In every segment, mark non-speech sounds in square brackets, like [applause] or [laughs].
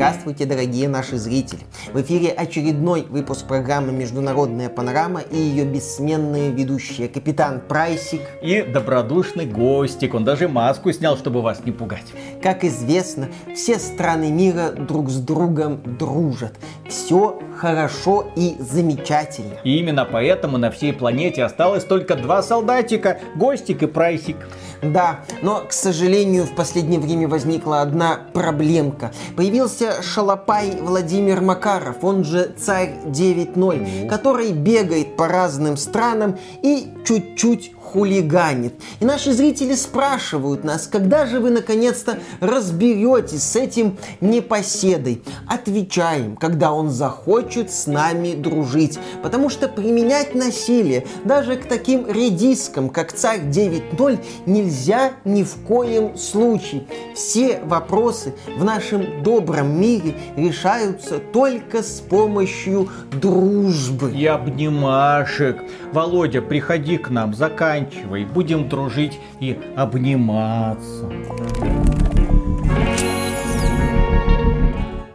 Здравствуйте, дорогие наши зрители! В эфире очередной выпуск программы «Международная панорама» и ее бессменные ведущие капитан Прайсик и добродушный гостик. Он даже маску снял, чтобы вас не пугать. Как известно, все страны мира друг с другом дружат. Все хорошо и замечательно. И именно поэтому на всей планете осталось только два солдатика, Гостик и Прайсик. Да, но, к сожалению, в последнее время возникла одна проблемка. Появился шалопай Владимир Макаров, он же Царь 9.0, который бегает по разным странам и чуть-чуть хулиганит. И наши зрители спрашивают нас, когда же вы наконец-то разберетесь с этим непоседой. Отвечаем, когда он захочет с нами дружить. Потому что применять насилие даже к таким редискам, как царь 9.0, нельзя ни в коем случае. Все вопросы в нашем добром мире решаются только с помощью дружбы. И обнимашек. Володя, приходи к нам, заканчивай будем дружить и обниматься.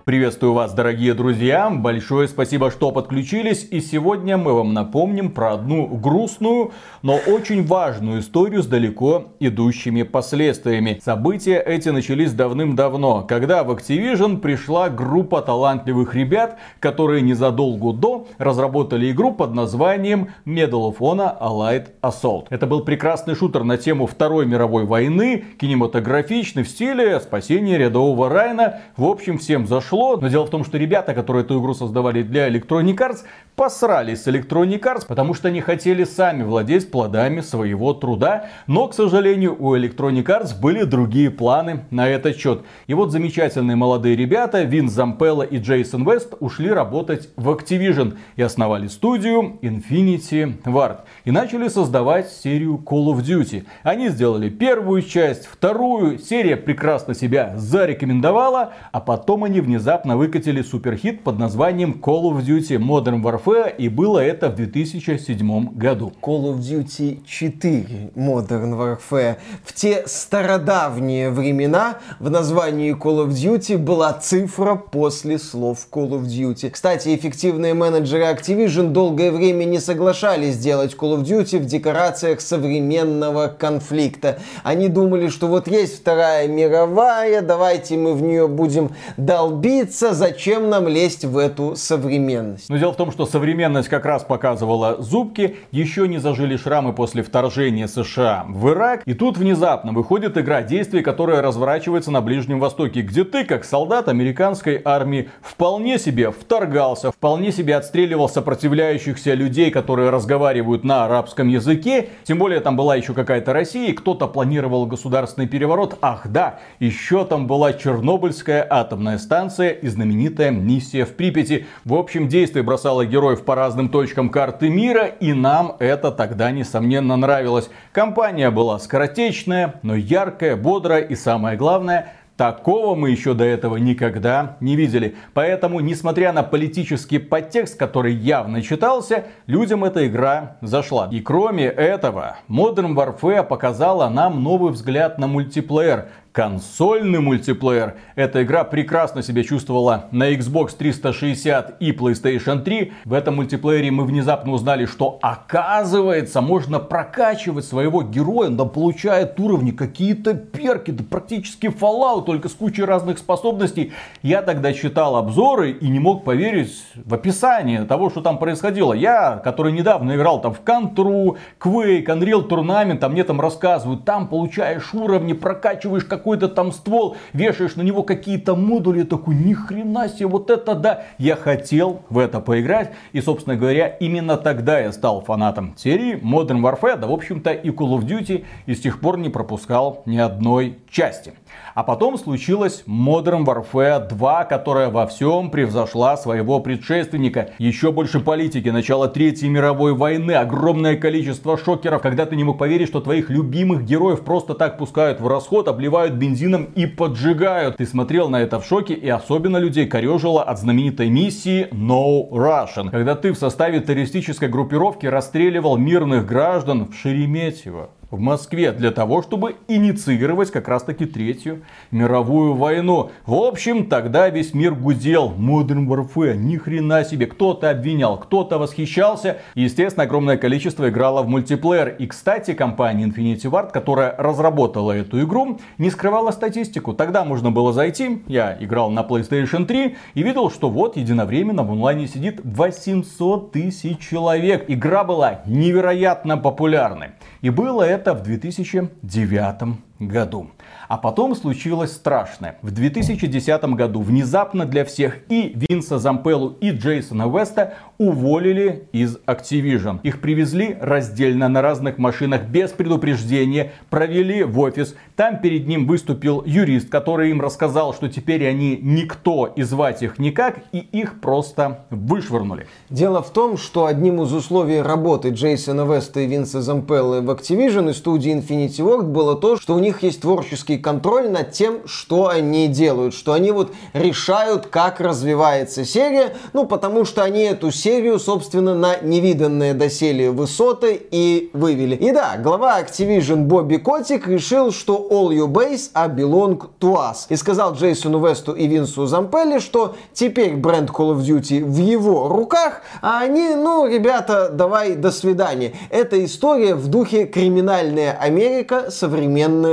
Приветствую вас, дорогие друзья! Большое спасибо, что подключились. И сегодня мы вам напомним про одну грустную, но очень важную историю с далеко идущими последствиями. События эти начались давным-давно, когда в Activision пришла группа талантливых ребят, которые незадолго до разработали игру под названием Medal of Honor Allied Assault. Это был прекрасный шутер на тему Второй мировой войны, кинематографичный в стиле спасения рядового Райна. В общем, всем зашло зашло. Но дело в том, что ребята, которые эту игру создавали для Electronic Arts, посрались с Electronic Arts, потому что они хотели сами владеть плодами своего труда. Но, к сожалению, у Electronic Arts были другие планы на этот счет. И вот замечательные молодые ребята, Вин Зампелла и Джейсон Вест, ушли работать в Activision и основали студию Infinity Ward. И начали создавать серию Call of Duty. Они сделали первую часть, вторую. Серия прекрасно себя зарекомендовала, а потом они внезапно внезапно выкатили суперхит под названием Call of Duty Modern Warfare, и было это в 2007 году. Call of Duty 4 Modern Warfare. В те стародавние времена в названии Call of Duty была цифра после слов Call of Duty. Кстати, эффективные менеджеры Activision долгое время не соглашались сделать Call of Duty в декорациях современного конфликта. Они думали, что вот есть Вторая мировая, давайте мы в нее будем долбить добиться, зачем нам лезть в эту современность. Но дело в том, что современность как раз показывала зубки, еще не зажили шрамы после вторжения США в Ирак. И тут внезапно выходит игра действий, которая разворачивается на Ближнем Востоке, где ты, как солдат американской армии, вполне себе вторгался, вполне себе отстреливал сопротивляющихся людей, которые разговаривают на арабском языке. Тем более там была еще какая-то Россия, кто-то планировал государственный переворот. Ах да, еще там была Чернобыльская атомная станция станция и знаменитая миссия в Припяти. В общем, действие бросало героев по разным точкам карты мира, и нам это тогда, несомненно, нравилось. Компания была скоротечная, но яркая, бодрая и, самое главное, Такого мы еще до этого никогда не видели. Поэтому, несмотря на политический подтекст, который явно читался, людям эта игра зашла. И кроме этого, Modern Warfare показала нам новый взгляд на мультиплеер, консольный мультиплеер. Эта игра прекрасно себя чувствовала на Xbox 360 и PlayStation 3. В этом мультиплеере мы внезапно узнали, что оказывается можно прокачивать своего героя. Он получает уровни, какие-то перки, да практически Fallout, только с кучей разных способностей. Я тогда читал обзоры и не мог поверить в описание того, что там происходило. Я, который недавно играл там в Control, Quake, Unreal Tournament, а мне там рассказывают, там получаешь уровни, прокачиваешь как какой-то там ствол, вешаешь на него какие-то модули, такой, ни хрена себе, вот это да. Я хотел в это поиграть, и, собственно говоря, именно тогда я стал фанатом серии Modern Warfare, да, в общем-то, и Call of Duty, и с тех пор не пропускал ни одной части. А потом случилась Modern Warfare 2, которая во всем превзошла своего предшественника. Еще больше политики, начало Третьей мировой войны, огромное количество шокеров, когда ты не мог поверить, что твоих любимых героев просто так пускают в расход, обливают бензином и поджигают. Ты смотрел на это в шоке и особенно людей корежило от знаменитой миссии No Russian, когда ты в составе террористической группировки расстреливал мирных граждан в Шереметьево. В Москве для того, чтобы инициировать как раз таки Третью мировую войну. В общем, тогда весь мир гудел. Modern Warfare, ни хрена себе. Кто-то обвинял, кто-то восхищался. естественно, огромное количество играло в мультиплеер. И, кстати, компания Infinity Ward, которая разработала эту игру, не скрывала статистику. Тогда можно было зайти, я играл на PlayStation 3 и видел, что вот единовременно в онлайне сидит 800 тысяч человек. Игра была невероятно популярной. И было это в 2009 году. А потом случилось страшное. В 2010 году внезапно для всех и Винса Зампеллу, и Джейсона Веста уволили из Activision. Их привезли раздельно на разных машинах без предупреждения, провели в офис. Там перед ним выступил юрист, который им рассказал, что теперь они никто и звать их никак, и их просто вышвырнули. Дело в том, что одним из условий работы Джейсона Веста и Винса Зампелла в Activision и студии Infinity Ward было то, что у них есть творческий контроль над тем, что они делают, что они вот решают, как развивается серия, ну, потому что они эту серию, собственно, на невиданные доселе высоты и вывели. И да, глава Activision Бобби Котик решил, что all your base are belong to us. И сказал Джейсону Весту и Винсу Зампелли, что теперь бренд Call of Duty в его руках, а они, ну, ребята, давай, до свидания. Это история в духе криминальная Америка,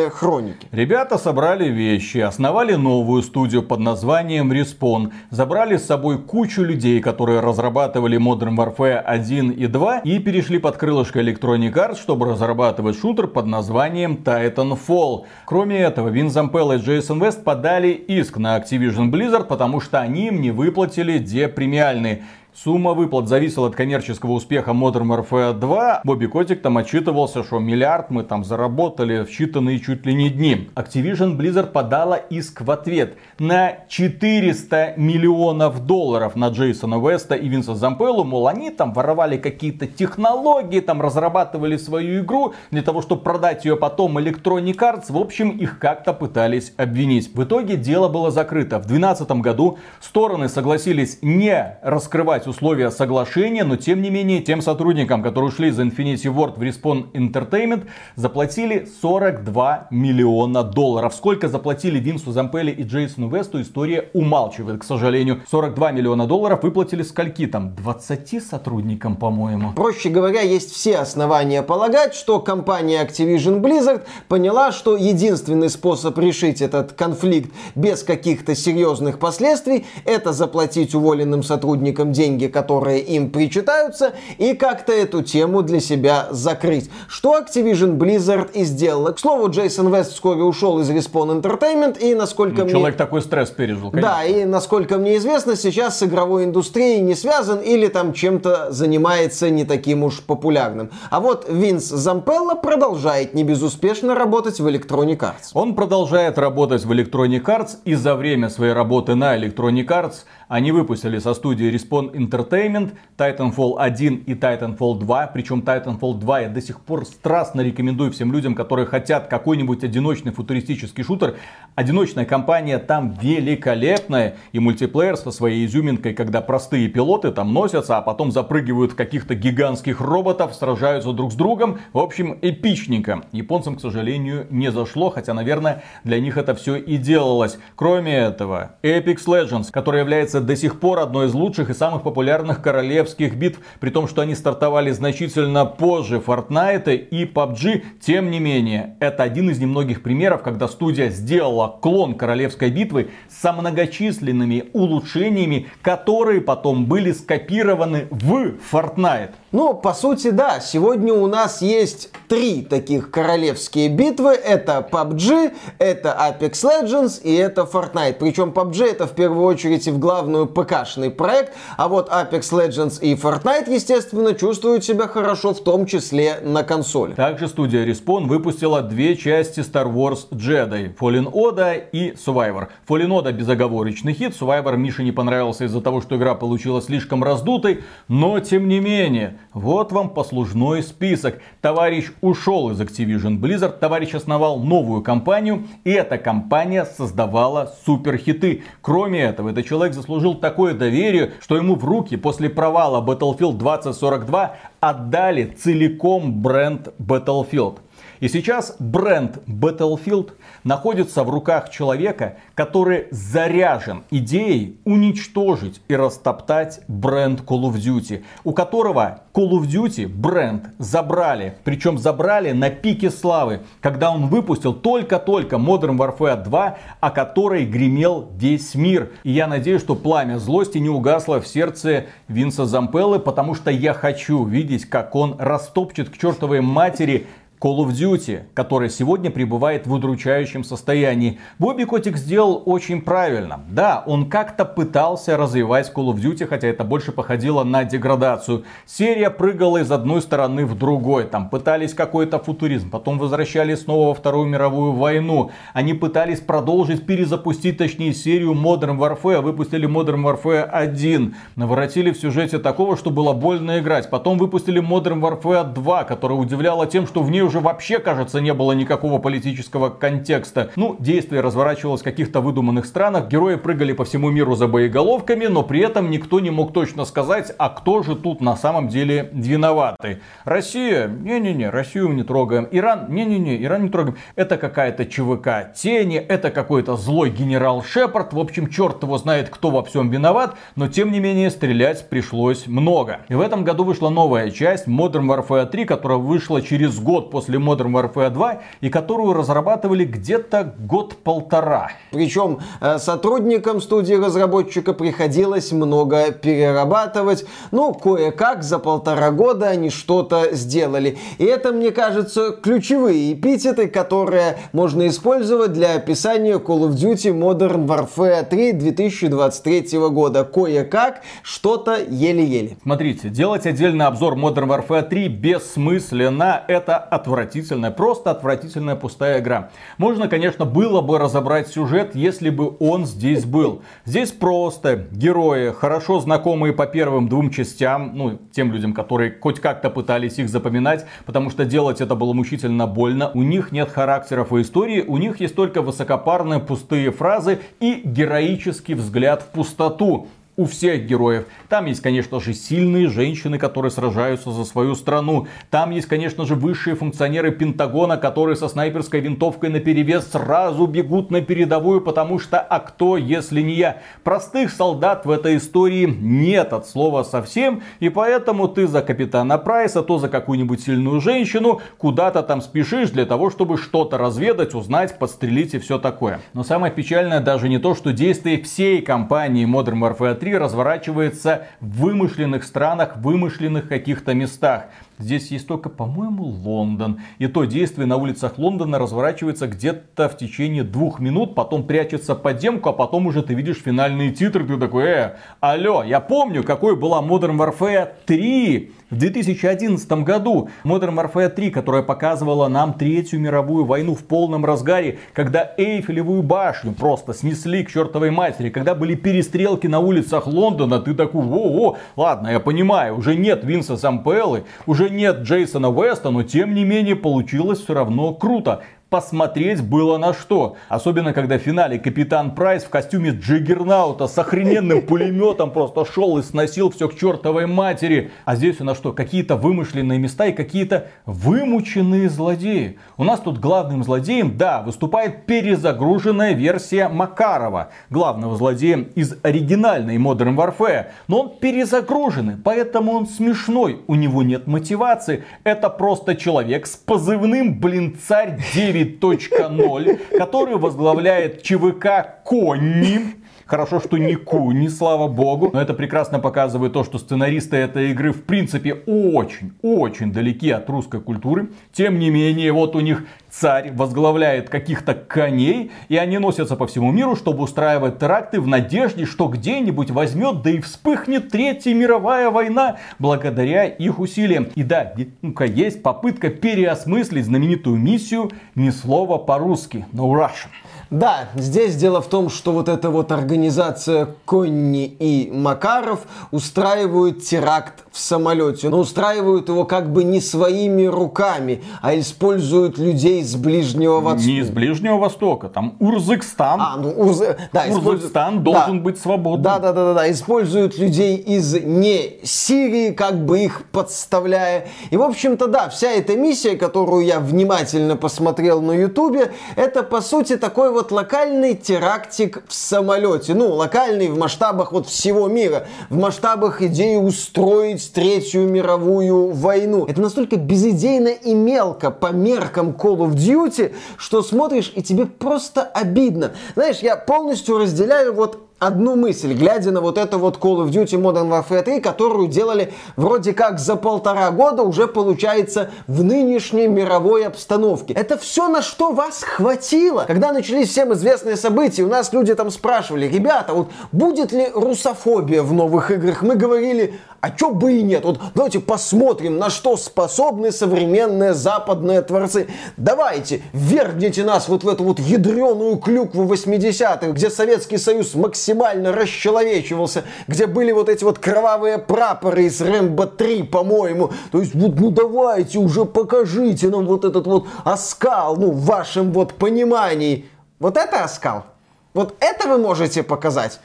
современные хроники. Ребята собрали вещи, основали новую студию под названием Respawn, забрали с собой кучу людей, которые разрабатывали Modern Warfare 1 и 2 и перешли под крылышко Electronic Arts, чтобы разрабатывать шутер под названием Titanfall. Кроме этого, Вин Зампелл и Джейсон Вест подали иск на Activision Blizzard, потому что они им не выплатили депремиальные. Сумма выплат зависела от коммерческого успеха Modern Warfare 2. Бобби Котик там отчитывался, что миллиард мы там заработали в считанные чуть ли не дни. Activision Blizzard подала иск в ответ на 400 миллионов долларов на Джейсона Веста и Винса Зампеллу. Мол, они там воровали какие-то технологии, там разрабатывали свою игру для того, чтобы продать ее потом Electronic Arts. В общем, их как-то пытались обвинить. В итоге дело было закрыто. В 2012 году стороны согласились не раскрывать условия соглашения, но тем не менее тем сотрудникам, которые ушли из Infinity Ward в Respawn Entertainment, заплатили 42 миллиона долларов. Сколько заплатили Винсу Зампелли и Джейсону Весту, история умалчивает, к сожалению. 42 миллиона долларов выплатили скольки там? 20 сотрудникам, по-моему. Проще говоря, есть все основания полагать, что компания Activision Blizzard поняла, что единственный способ решить этот конфликт без каких-то серьезных последствий, это заплатить уволенным сотрудникам деньги деньги, которые им причитаются, и как-то эту тему для себя закрыть. Что Activision Blizzard и сделала. К слову, Джейсон Вест вскоре ушел из Respawn Entertainment, и насколько ну, мне... Человек такой стресс пережил, конечно. Да, и насколько мне известно, сейчас с игровой индустрией не связан или там чем-то занимается не таким уж популярным. А вот Винс Зампелло продолжает небезуспешно работать в Electronic Arts. Он продолжает работать в Electronic Arts, и за время своей работы на Electronic Arts они выпустили со студии Respawn Entertainment Titanfall 1 и Titanfall 2. Причем Titanfall 2 я до сих пор страстно рекомендую всем людям, которые хотят какой-нибудь одиночный футуристический шутер. Одиночная компания там великолепная. И мультиплеер со своей изюминкой, когда простые пилоты там носятся, а потом запрыгивают в каких-то гигантских роботов, сражаются друг с другом. В общем, эпичненько. Японцам, к сожалению, не зашло, хотя, наверное, для них это все и делалось. Кроме этого, Apex Legends, который является до сих пор одной из лучших и самых популярных королевских битв, при том, что они стартовали значительно позже Fortnite и PUBG. Тем не менее, это один из немногих примеров, когда студия сделала клон королевской битвы со многочисленными улучшениями, которые потом были скопированы в Fortnite. Ну, по сути, да. Сегодня у нас есть три таких королевские битвы. Это PUBG, это Apex Legends и это Fortnite. Причем PUBG это в первую очередь и в главную ПК-шный проект, а вот Apex Legends и Fortnite, естественно, чувствуют себя хорошо, в том числе на консоли. Также студия Respawn выпустила две части Star Wars Jedi. Fallen Order и Survivor. Fallen Order безоговорочный хит, Survivor Мише не понравился из-за того, что игра получилась слишком раздутой, но тем не менее, вот вам послужной список. Товарищ ушел из Activision Blizzard, товарищ основал новую компанию, и эта компания создавала суперхиты. Кроме этого, этот человек заслужил такое доверие, что ему в руки после провала Battlefield 2042 отдали целиком бренд Battlefield. И сейчас бренд Battlefield находится в руках человека, который заряжен идеей уничтожить и растоптать бренд Call of Duty, у которого Call of Duty бренд забрали, причем забрали на пике славы, когда он выпустил только-только Modern Warfare 2, о которой гремел весь мир. И я надеюсь, что пламя злости не угасло в сердце Винса Зампеллы, потому что я хочу видеть, как он растопчет к чертовой матери Call of Duty, который сегодня пребывает в удручающем состоянии. Бобби Котик сделал очень правильно. Да, он как-то пытался развивать Call of Duty, хотя это больше походило на деградацию. Серия прыгала из одной стороны в другой. Там пытались какой-то футуризм, потом возвращались снова во Вторую мировую войну. Они пытались продолжить, перезапустить, точнее, серию Modern Warfare. Выпустили Modern Warfare 1. Наворотили в сюжете такого, что было больно играть. Потом выпустили Modern Warfare 2, которая удивляла тем, что в ней уже вообще, кажется, не было никакого политического контекста. Ну, действие разворачивалось в каких-то выдуманных странах, герои прыгали по всему миру за боеголовками, но при этом никто не мог точно сказать, а кто же тут на самом деле виноватый. Россия? Не-не-не, Россию мы не трогаем. Иран? Не-не-не, Иран не трогаем. Это какая-то ЧВК тени, это какой-то злой генерал Шепард. В общем, черт его знает, кто во всем виноват, но тем не менее стрелять пришлось много. И в этом году вышла новая часть Modern Warfare 3, которая вышла через год после после Modern Warfare 2 и которую разрабатывали где-то год-полтора. Причем э, сотрудникам студии разработчика приходилось много перерабатывать. Ну, кое-как за полтора года они что-то сделали. И это, мне кажется, ключевые эпитеты, которые можно использовать для описания Call of Duty Modern Warfare 3 2023 года. Кое-как что-то еле-еле. Смотрите, делать отдельный обзор Modern Warfare 3 бессмысленно. Это отвратительная, просто отвратительная пустая игра. Можно, конечно, было бы разобрать сюжет, если бы он здесь был. Здесь просто герои, хорошо знакомые по первым двум частям, ну, тем людям, которые хоть как-то пытались их запоминать, потому что делать это было мучительно больно. У них нет характеров и истории, у них есть только высокопарные пустые фразы и героический взгляд в пустоту у всех героев. Там есть, конечно же, сильные женщины, которые сражаются за свою страну. Там есть, конечно же, высшие функционеры Пентагона, которые со снайперской винтовкой на перевес сразу бегут на передовую, потому что а кто, если не я? Простых солдат в этой истории нет от слова совсем, и поэтому ты за капитана Прайса, то за какую-нибудь сильную женщину куда-то там спешишь для того, чтобы что-то разведать, узнать, подстрелить и все такое. Но самое печальное даже не то, что действие всей компании Modern Warfare 3 разворачивается в вымышленных странах, вымышленных каких-то местах. Здесь есть только, по-моему, Лондон. И то действие на улицах Лондона разворачивается где-то в течение двух минут, потом прячется подземку, а потом уже ты видишь финальные титры, ты такой, э, алло, я помню, какой была Modern Warfare 3 в 2011 году. Modern Warfare 3, которая показывала нам Третью мировую войну в полном разгаре, когда Эйфелевую башню просто снесли к чертовой матери, когда были перестрелки на улицах Лондона, ты такой, о-о, ладно, я понимаю, уже нет Винса Сампеллы, уже нет Джейсона Уэста, но тем не менее получилось все равно круто посмотреть было на что. Особенно, когда в финале капитан Прайс в костюме Джиггернаута с охрененным [laughs] пулеметом просто шел и сносил все к чертовой матери. А здесь у нас что? Какие-то вымышленные места и какие-то вымученные злодеи. У нас тут главным злодеем, да, выступает перезагруженная версия Макарова. Главного злодея из оригинальной Modern Warfare. Но он перезагруженный, поэтому он смешной. У него нет мотивации. Это просто человек с позывным, блин, царь 9 9.0, который возглавляет ЧВК Конни. Хорошо, что не Куни, слава богу. Но это прекрасно показывает то, что сценаристы этой игры в принципе очень, очень далеки от русской культуры. Тем не менее, вот у них царь возглавляет каких-то коней, и они носятся по всему миру, чтобы устраивать теракты в надежде, что где-нибудь возьмет, да и вспыхнет Третья мировая война благодаря их усилиям. И да, ну-ка, есть попытка переосмыслить знаменитую миссию «Ни слова по-русски», no Russian. Да, здесь дело в том, что вот эта вот организация Конни и Макаров устраивают теракт в самолете. Но устраивают его как бы не своими руками, а используют людей с Ближнего Востока. Не из Ближнего Востока, там Урзыкстан. А, ну Урз... да, Урзыкстан используют... должен да. быть свободным. Да, да, да, да, да, используют людей из не Сирии, как бы их подставляя. И, в общем-то, да, вся эта миссия, которую я внимательно посмотрел на Ютубе, это, по сути, такой вот локальный терактик в самолете. Ну, локальный в масштабах вот всего мира. В масштабах идеи устроить Третью мировую войну. Это настолько безидейно и мелко по меркам Call of Duty, что смотришь и тебе просто обидно. Знаешь, я полностью разделяю вот одну мысль, глядя на вот это вот Call of Duty Modern Warfare 3, которую делали вроде как за полтора года, уже получается в нынешней мировой обстановке. Это все, на что вас хватило. Когда начались всем известные события, у нас люди там спрашивали, ребята, вот будет ли русофобия в новых играх? Мы говорили, а чё бы и нет? Вот давайте посмотрим, на что способны современные западные творцы. Давайте, вергните нас вот в эту вот ядреную клюкву 80-х, где Советский Союз максимально расчеловечивался, где были вот эти вот кровавые прапоры из Рэмбо 3, по-моему. То есть, вот, ну давайте уже покажите нам вот этот вот оскал, ну, в вашем вот понимании. Вот это оскал? Вот это вы можете показать?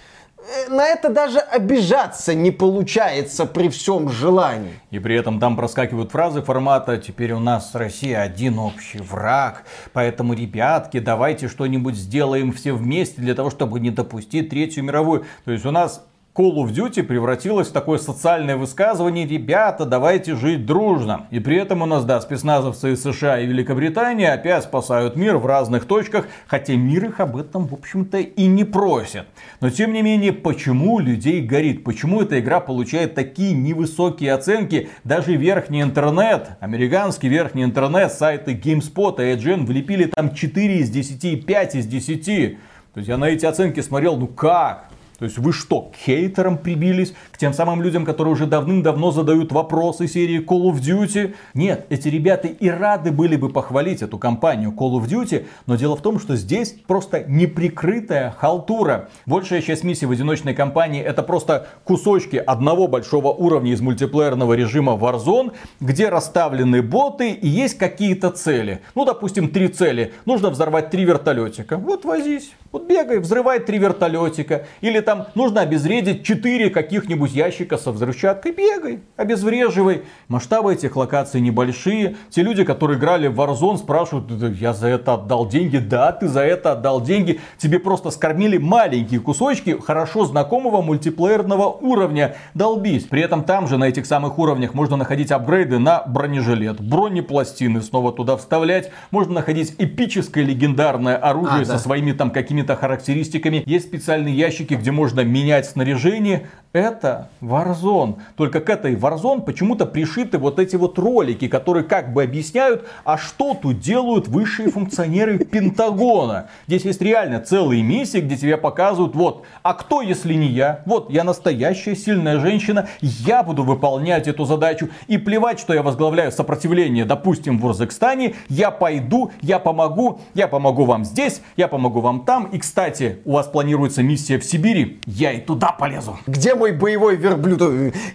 Э, на это даже обижаться не получается при всем желании. И при этом там проскакивают фразы формата «Теперь у нас с Россией один общий враг, поэтому, ребятки, давайте что-нибудь сделаем все вместе для того, чтобы не допустить Третью мировую». То есть у нас Call of Duty превратилось в такое социальное высказывание «Ребята, давайте жить дружно». И при этом у нас, да, спецназовцы из США и Великобритании опять спасают мир в разных точках, хотя мир их об этом, в общем-то, и не просит. Но, тем не менее, почему людей горит? Почему эта игра получает такие невысокие оценки? Даже верхний интернет, американский верхний интернет, сайты GameSpot и IGN влепили там 4 из 10 и 5 из 10. То есть я на эти оценки смотрел, ну как? То есть вы что, к хейтерам прибились? К тем самым людям, которые уже давным-давно задают вопросы серии Call of Duty? Нет, эти ребята и рады были бы похвалить эту компанию Call of Duty, но дело в том, что здесь просто неприкрытая халтура. Большая часть миссий в одиночной кампании это просто кусочки одного большого уровня из мультиплеерного режима Warzone, где расставлены боты и есть какие-то цели. Ну, допустим, три цели. Нужно взорвать три вертолетика. Вот возись. Вот бегай, взрывай три вертолетика. Или там нужно обезвредить четыре каких-нибудь ящика со взрывчаткой. Бегай, обезвреживай. Масштабы этих локаций небольшие. Те люди, которые играли в Warzone, спрашивают, я за это отдал деньги. Да, ты за это отдал деньги. Тебе просто скормили маленькие кусочки хорошо знакомого мультиплеерного уровня. Долбись. При этом там же на этих самых уровнях можно находить апгрейды на бронежилет, бронепластины снова туда вставлять. Можно находить эпическое легендарное оружие а, со да. своими там какими какими-то характеристиками. Есть специальные ящики, где можно менять снаряжение. Это Warzone. Только к этой Warzone почему-то пришиты вот эти вот ролики, которые как бы объясняют, а что тут делают высшие функционеры Пентагона. Здесь есть реально целые миссии, где тебе показывают, вот, а кто если не я? Вот, я настоящая сильная женщина, я буду выполнять эту задачу. И плевать, что я возглавляю сопротивление, допустим, в Урзекстане, я пойду, я помогу, я помогу вам здесь, я помогу вам там, и, кстати, у вас планируется миссия в Сибири, я и туда полезу. Где мой боевой верблюд?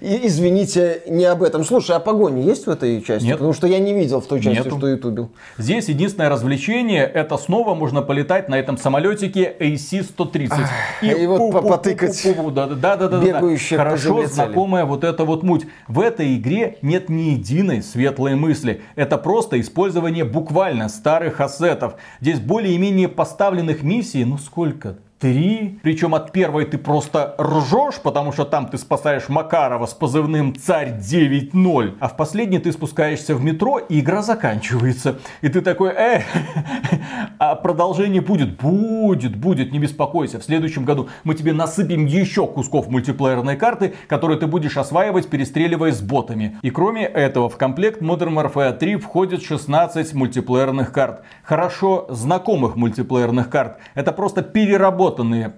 И, извините, не об этом. Слушай, а погони есть в этой части? Нет. Потому что я не видел в той части, Нету. что ютубил. Здесь единственное развлечение, это снова можно полетать на этом самолетике AC-130. И, и вот потыкать да, да, да, да, бегающая Хорошо знакомая вот эта вот муть. В этой игре нет ни единой светлой мысли. Это просто использование буквально старых ассетов. Здесь более-менее поставленных миссий ну сколько? Три. Причем от первой ты просто ржешь, потому что там ты спасаешь Макарова с позывным Царь 9.0. А в последней ты спускаешься в метро, и игра заканчивается. И ты такой, э, а продолжение будет? Будет, будет, не беспокойся. В следующем году мы тебе насыпем еще кусков мультиплеерной карты, которые ты будешь осваивать, перестреливая с ботами. И кроме этого, в комплект Modern Warfare 3 входит 16 мультиплеерных карт. Хорошо знакомых мультиплеерных карт. Это просто переработка переработанные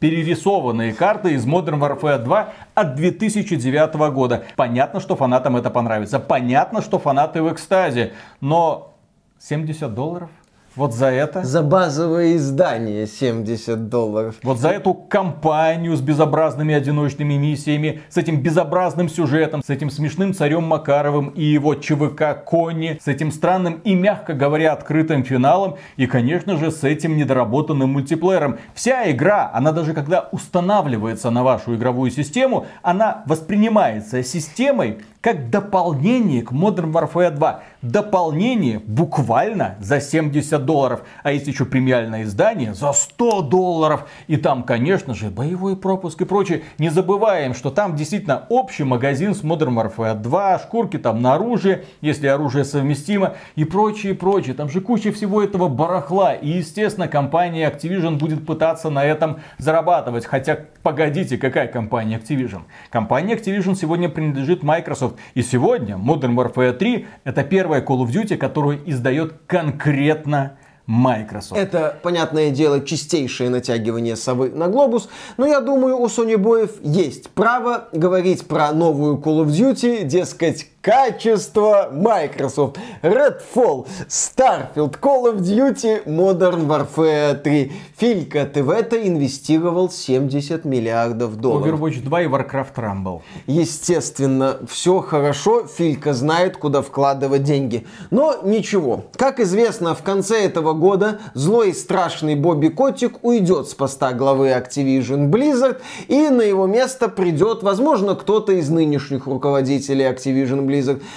перерисованные карты из Modern Warfare 2 от 2009 года. Понятно, что фанатам это понравится. Понятно, что фанаты в экстазе. Но 70 долларов? Вот за это? За базовое издание 70 долларов. Вот за эту кампанию с безобразными одиночными миссиями, с этим безобразным сюжетом, с этим смешным царем Макаровым и его ЧВК Конни, с этим странным и, мягко говоря, открытым финалом и, конечно же, с этим недоработанным мультиплеером. Вся игра, она даже когда устанавливается на вашу игровую систему, она воспринимается системой как дополнение к Modern Warfare 2. Дополнение буквально за 70 долларов. А есть еще премиальное издание за 100 долларов. И там, конечно же, боевой пропуск и прочее. Не забываем, что там действительно общий магазин с Modern Warfare 2, шкурки там на оружие, если оружие совместимо и прочее, прочее. Там же куча всего этого барахла. И, естественно, компания Activision будет пытаться на этом зарабатывать. Хотя, погодите, какая компания Activision? Компания Activision сегодня принадлежит Microsoft. Microsoft. И сегодня Modern Warfare 3 это первая Call of Duty, которую издает конкретно Microsoft. Это, понятное дело, чистейшее натягивание совы на глобус, но я думаю, у Sony Боев есть право говорить про новую Call of Duty, дескать, Качество Microsoft. Redfall, Starfield, Call of Duty, Modern Warfare 3. Филька, ты в это инвестировал 70 миллиардов долларов. Overwatch 2 и Warcraft Rumble. Естественно, все хорошо, Филька знает, куда вкладывать деньги. Но ничего. Как известно, в конце этого года злой и страшный Бобби Котик уйдет с поста главы Activision Blizzard, и на его место придет, возможно, кто-то из нынешних руководителей Activision Blizzard.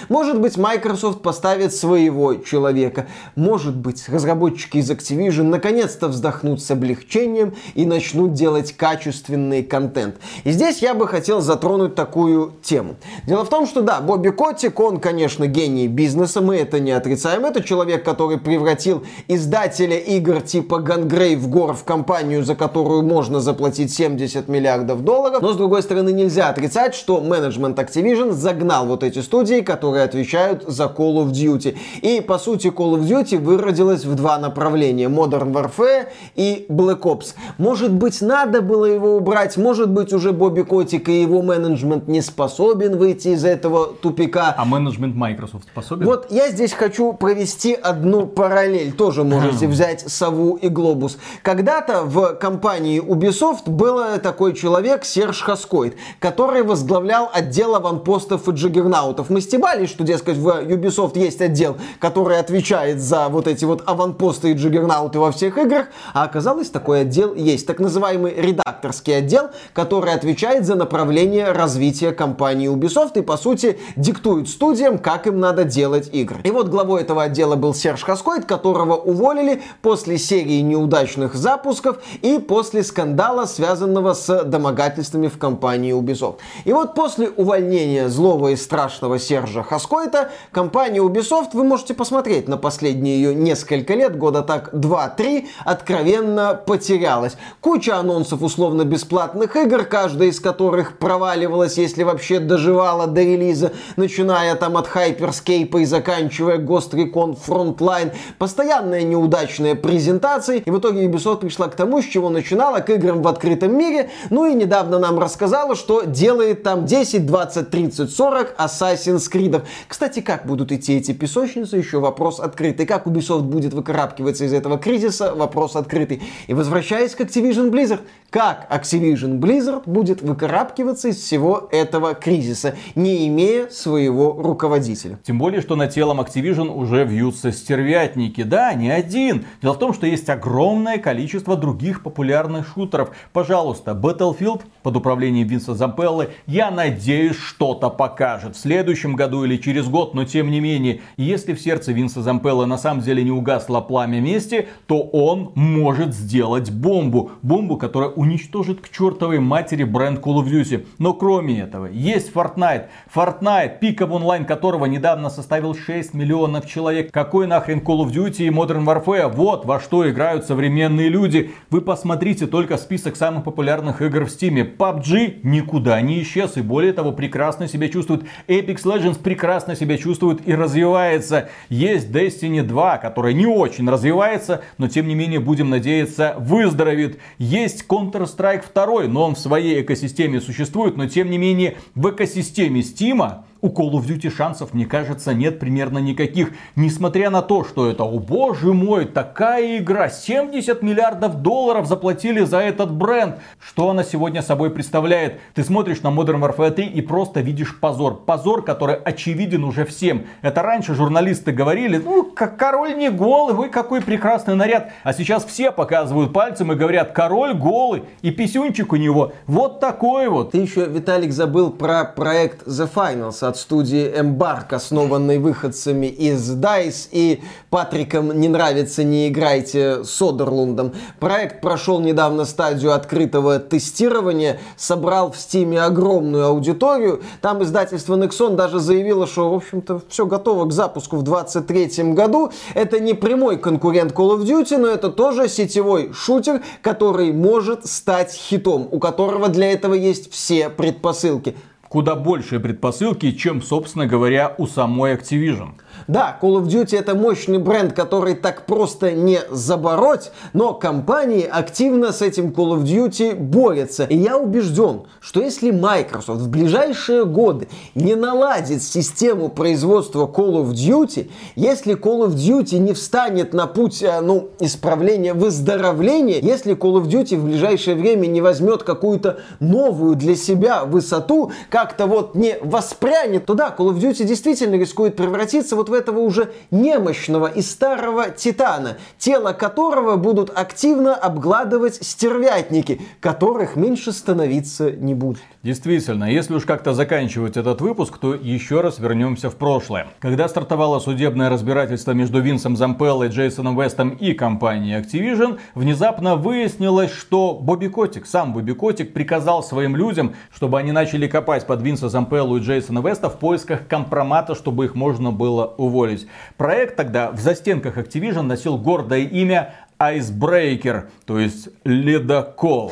Может быть, Microsoft поставит своего человека. Может быть, разработчики из Activision наконец-то вздохнут с облегчением и начнут делать качественный контент. И здесь я бы хотел затронуть такую тему. Дело в том, что да, Бобби Котик, он, конечно, гений бизнеса, мы это не отрицаем. Это человек, который превратил издателя игр типа Gungrave Gore в компанию, за которую можно заплатить 70 миллиардов долларов. Но, с другой стороны, нельзя отрицать, что менеджмент Activision загнал вот эти студии студий, которые отвечают за Call of Duty. И, по сути, Call of Duty выродилась в два направления. Modern Warfare и Black Ops. Может быть, надо было его убрать, может быть, уже Бобби Котик и его менеджмент не способен выйти из этого тупика. А менеджмент Microsoft способен? Вот я здесь хочу провести одну параллель. Тоже можете взять Сову и Глобус. Когда-то в компании Ubisoft был такой человек Серж Хаскоид, который возглавлял отдел аванпостов и джиггернаутов мы стебались, что, дескать, в Ubisoft есть отдел, который отвечает за вот эти вот аванпосты и джиггернауты во всех играх, а оказалось, такой отдел есть. Так называемый редакторский отдел, который отвечает за направление развития компании Ubisoft и, по сути, диктует студиям, как им надо делать игры. И вот главой этого отдела был Серж Хаскойд, которого уволили после серии неудачных запусков и после скандала, связанного с домогательствами в компании Ubisoft. И вот после увольнения злого и страшного Сержа Хаскойта, компания Ubisoft, вы можете посмотреть на последние ее несколько лет, года так 2-3, откровенно потерялась. Куча анонсов условно-бесплатных игр, каждая из которых проваливалась, если вообще доживала до релиза, начиная там от Hyperscape и заканчивая Ghost Recon Frontline. Постоянная неудачная презентация, и в итоге Ubisoft пришла к тому, с чего начинала, к играм в открытом мире, ну и недавно нам рассказала, что делает там 10, 20, 30, 40 Assassin's Assassin's Creed. Кстати, как будут идти эти песочницы, еще вопрос открытый. Как Ubisoft будет выкарабкиваться из этого кризиса, вопрос открытый. И возвращаясь к Activision Blizzard, как Activision Blizzard будет выкарабкиваться из всего этого кризиса, не имея своего руководителя. Тем более, что на телом Activision уже вьются стервятники. Да, не один. Дело в том, что есть огромное количество других популярных шутеров. Пожалуйста, Battlefield под управлением Винса Зампеллы, я надеюсь, что-то покажет. В следующем следующем году или через год, но тем не менее, если в сердце Винса Зампелла на самом деле не угасло пламя мести, то он может сделать бомбу. Бомбу, которая уничтожит к чертовой матери бренд Call of Duty. Но кроме этого, есть Fortnite. Fortnite, пиков онлайн которого недавно составил 6 миллионов человек. Какой нахрен Call of Duty и Modern Warfare? Вот во что играют современные люди. Вы посмотрите только список самых популярных игр в Steam. PUBG никуда не исчез и более того прекрасно себя чувствует. Apex Legends прекрасно себя чувствует и развивается. Есть Destiny 2, которая не очень развивается, но тем не менее, будем надеяться, выздоровеет. Есть Counter-Strike 2, но он в своей экосистеме существует, но тем не менее, в экосистеме Steam у Call of Duty шансов, мне кажется, нет примерно никаких. Несмотря на то, что это, о боже мой, такая игра, 70 миллиардов долларов заплатили за этот бренд. Что она сегодня собой представляет? Ты смотришь на Modern Warfare 3 и просто видишь позор. Позор, который очевиден уже всем. Это раньше журналисты говорили, ну, как король не голый, вы какой прекрасный наряд. А сейчас все показывают пальцем и говорят, король голый и писюнчик у него вот такой вот. Ты еще, Виталик, забыл про проект The Finals от студии Embark, основанный выходцами из DICE и Патриком не нравится, не играйте с Одерлундом. Проект прошел недавно стадию открытого тестирования, собрал в Стиме огромную аудиторию. Там издательство Nexon даже заявило, что, в общем-то, все готово к запуску в 2023 году. Это не прямой конкурент Call of Duty, но это тоже сетевой шутер, который может стать хитом, у которого для этого есть все предпосылки куда большие предпосылки, чем, собственно говоря, у самой Activision. Да, Call of Duty это мощный бренд, который так просто не забороть, но компании активно с этим Call of Duty борются. И я убежден, что если Microsoft в ближайшие годы не наладит систему производства Call of Duty, если Call of Duty не встанет на путь э, ну, исправления, выздоровления, если Call of Duty в ближайшее время не возьмет какую-то новую для себя высоту, как-то вот не воспрянет, то да, Call of Duty действительно рискует превратиться вот в этого уже немощного и старого титана, тело которого будут активно обгладывать стервятники, которых меньше становиться не будет. Действительно, если уж как-то заканчивать этот выпуск, то еще раз вернемся в прошлое. Когда стартовало судебное разбирательство между Винсом Зампеллой, Джейсоном Вестом и компанией Activision, внезапно выяснилось, что Бобби Котик, сам Бобби Котик, приказал своим людям, чтобы они начали копать под Винса Зампеллу и Джейсона Веста в поисках компромата, чтобы их можно было уволить. Проект тогда в застенках Activision носил гордое имя Icebreaker, то есть ледокол.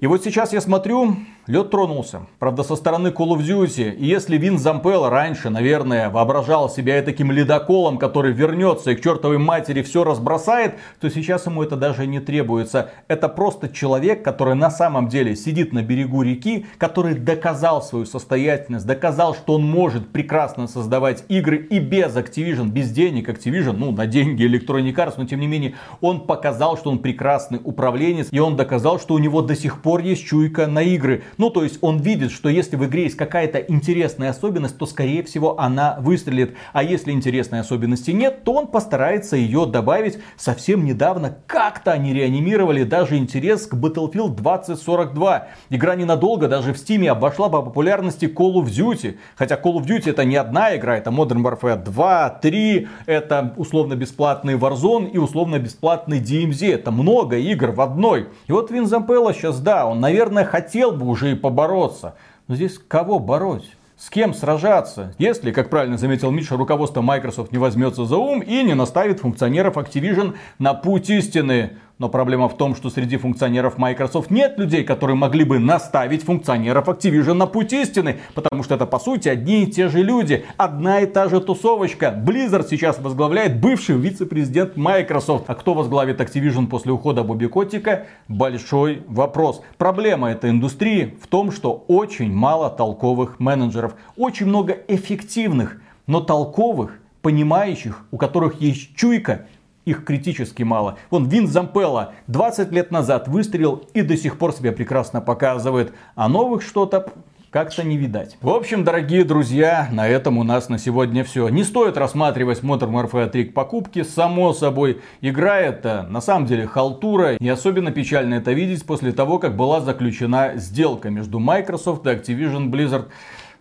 И вот сейчас я смотрю, Лед тронулся. Правда, со стороны Call of Duty. И если Вин Зампелло раньше, наверное, воображал себя таким ледоколом, который вернется и к чертовой матери все разбросает, то сейчас ему это даже не требуется. Это просто человек, который на самом деле сидит на берегу реки, который доказал свою состоятельность, доказал, что он может прекрасно создавать игры и без Activision, без денег Activision, ну, на деньги Electronic Arts, но тем не менее, он показал, что он прекрасный управленец, и он доказал, что у него до сих пор есть чуйка на игры. Ну, то есть он видит, что если в игре есть какая-то интересная особенность, то скорее всего она выстрелит. А если интересной особенности нет, то он постарается ее добавить. Совсем недавно как-то они реанимировали даже интерес к Battlefield 2042. Игра ненадолго даже в Steam обошла по популярности Call of Duty. Хотя Call of Duty это не одна игра, это Modern Warfare 2, 3, это условно-бесплатный Warzone и условно-бесплатный DMZ. Это много игр в одной. И вот Вин Зампелло сейчас, да, он, наверное, хотел бы уже и побороться. Но здесь кого бороть? С кем сражаться, если, как правильно заметил Миша, руководство Microsoft не возьмется за ум и не наставит функционеров Activision на путь истины? Но проблема в том, что среди функционеров Microsoft нет людей, которые могли бы наставить функционеров Activision на путь истины. Потому что это по сути одни и те же люди. Одна и та же тусовочка. Blizzard сейчас возглавляет бывший вице-президент Microsoft. А кто возглавит Activision после ухода Бобби Котика? Большой вопрос. Проблема этой индустрии в том, что очень мало толковых менеджеров. Очень много эффективных, но толковых, понимающих, у которых есть чуйка их критически мало. Вон Вин Зампелла 20 лет назад выстрелил и до сих пор себя прекрасно показывает. А новых что-то как-то не видать. В общем, дорогие друзья, на этом у нас на сегодня все. Не стоит рассматривать Modern Warfare 3 к покупке. Само собой, игра это на самом деле халтура. И особенно печально это видеть после того, как была заключена сделка между Microsoft и Activision Blizzard.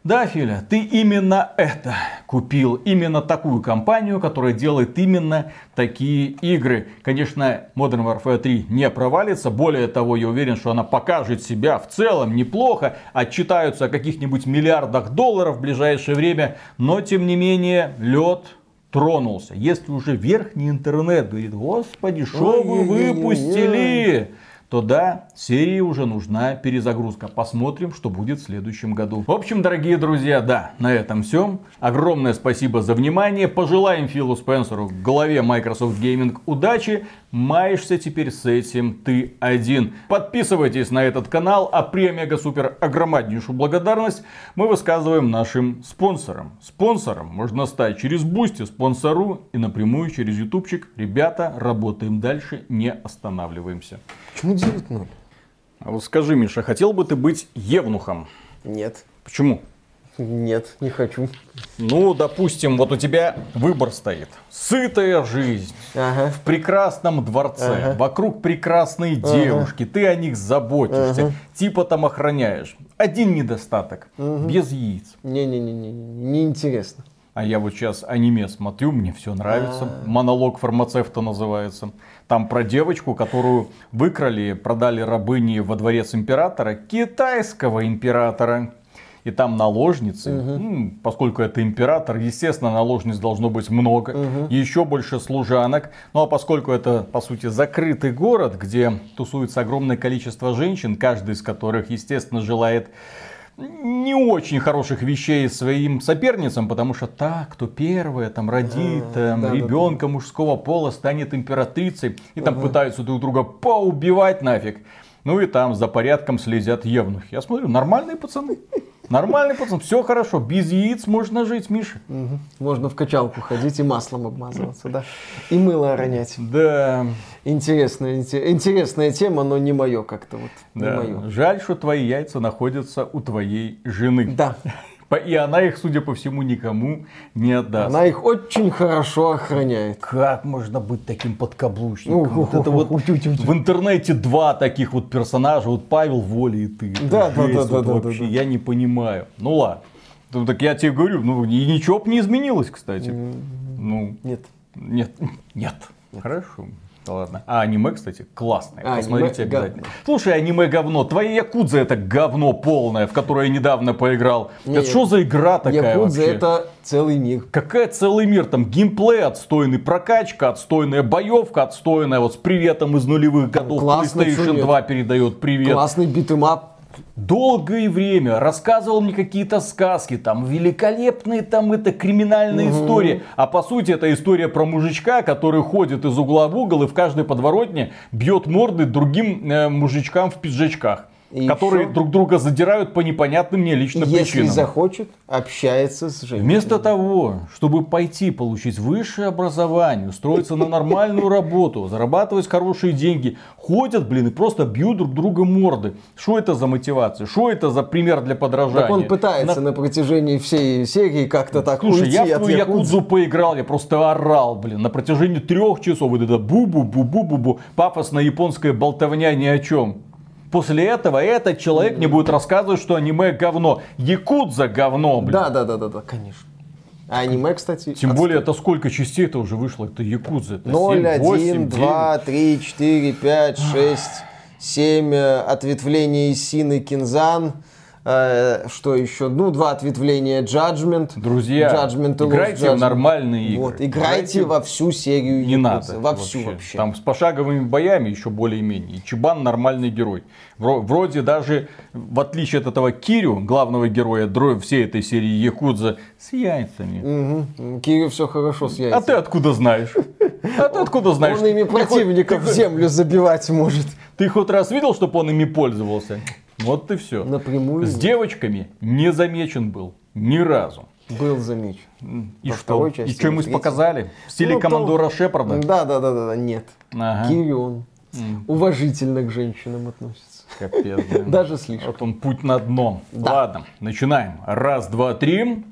Да, Филя, ты именно это купил. Именно такую компанию, которая делает именно такие игры. Конечно, Modern Warfare 3 не провалится. Более того, я уверен, что она покажет себя в целом неплохо. Отчитаются о каких-нибудь миллиардах долларов в ближайшее время. Но, тем не менее, лед тронулся. Если уже верхний интернет говорит, господи, что вы выпустили? То да, серии уже нужна перезагрузка. Посмотрим, что будет в следующем году. В общем, дорогие друзья, да, на этом все. Огромное спасибо за внимание. Пожелаем Филу Спенсеру главе Microsoft Gaming удачи. Маешься теперь с этим ты один. Подписывайтесь на этот канал, а премия супер огромнейшую благодарность мы высказываем нашим спонсорам. Спонсором можно стать через Boosty, Sponsr и напрямую через ютубчик. Ребята, работаем дальше, не останавливаемся. Почему 9-0? А вот скажи, Миша, хотел бы ты быть евнухом? Нет. Почему? Нет, не хочу. Ну, допустим, вот у тебя выбор стоит. Сытая жизнь. Ага. В прекрасном дворце. Ага. Вокруг прекрасные девушки. Ты о них заботишься. Ага. Типа там охраняешь. Один недостаток. Без яиц. Не-не-не, неинтересно. А я вот сейчас аниме смотрю, мне все нравится. А. Монолог фармацевта называется. Там про девочку, которую выкрали, продали рабыни во дворец императора, китайского императора. И там наложницы, м, поскольку это император, естественно, наложниц должно быть много, еще больше служанок. Ну а поскольку это, по сути, закрытый город, где тусуется огромное количество женщин, каждый из которых, естественно, желает не очень хороших вещей своим соперницам, потому что так, кто первая там родит там, да, да, ребенка мужского пола, станет императрицей, и там пытаются друг друга поубивать нафиг. Ну и там за порядком следят евнухи. Я смотрю, нормальные пацаны. Нормальный пацан, все хорошо, без яиц можно жить, Миша. Мгм. Можно в качалку ходить и маслом обмазываться, да. И мыло ронять. Да, Интересная, инте- интересная тема, но не мое как-то вот. Не да. мое. Жаль, что твои яйца находятся у твоей жены. Да. И она их, судя по всему, никому не отдаст. Она их очень хорошо охраняет. Как можно быть таким подкаблучником? Ух, Вот это вот в интернете два таких вот персонажа, вот Павел Воля и ты. Да, да, да, да, вообще, я не понимаю. Ну ладно. Ну, так я тебе говорю, ну и ничего бы не изменилось, кстати. Ну, Нет. нет, нет. Хорошо. Да ладно. А аниме, кстати, классное. А, Посмотрите аниме обязательно. Слушай, аниме говно. Твоя Якудза это говно полное, в которое я недавно поиграл. Не, это что за игра такая Якудза вообще? это целый мир. Какая целый мир, там геймплей отстойный, прокачка отстойная, боевка отстойная, вот с приветом из нулевых годов классно, чё PlayStation нет. 2 передает привет. Классный beat 'em up. Долгое время рассказывал мне какие-то сказки, там великолепные там это криминальные истории. А по сути это история про мужичка, который ходит из угла в угол и в каждой подворотне бьет морды другим э, мужичкам в пиджачках. И которые всё. друг друга задирают по непонятным мне лично Если причинам. захочет, общается с женщиной. Вместо того, чтобы пойти получить высшее образование, устроиться на нормальную работу, зарабатывать хорошие деньги, ходят, блин, и просто бьют друг друга морды. Что это за мотивация? Что это за пример для подражания? Так он пытается На- на, протяжении всей серии как-то так Слушай, уйти я в твою. Якудзу поиграл, я просто орал, блин, на протяжении трех часов. Вот это бу-бу-бу-бу-бу-бу, пафосная японская болтовня ни о чем. После этого этот человек мне будет рассказывать, что аниме говно. Якудза говно, блин. Да, да, да, да, да, конечно. А аниме, кстати, Тем более, это сколько частей это уже вышло? Это Якудза. Это 0, 7, 1, 8, 2, 3, 4, 5, 6, 7 э, ответвления из Сины Кинзан. Э, что еще? Ну, два ответвления Judgment. Друзья, Judgment играйте в Judgment. нормальные игры. Вот, играйте во всю серию Не Якудзы. надо. Во всю вообще. Там с пошаговыми боями еще более-менее. И Чебан нормальный герой. Вро- Вроде даже, в отличие от этого Кирю, главного героя всей этой серии Якудза, с яйцами. Мгм. Кирю все хорошо с А яйцами. ты откуда знаешь? А ты откуда знаешь? Он ими противников в землю забивать может. Ты хоть раз видел, чтобы он ими пользовался? Вот и все. Напрямую С девочками не замечен был. Ни разу. был замечен. И Во что? второй И части, что ему показали? В стиле Ну, то- командора Шепарда? Да, да, да, да, да, нет. Ага. Кирю он М. уважительно к женщинам относится. Капец. Даже слишком. Вот он путь на дно. Да. Ладно, начинаем. Раз, два, три.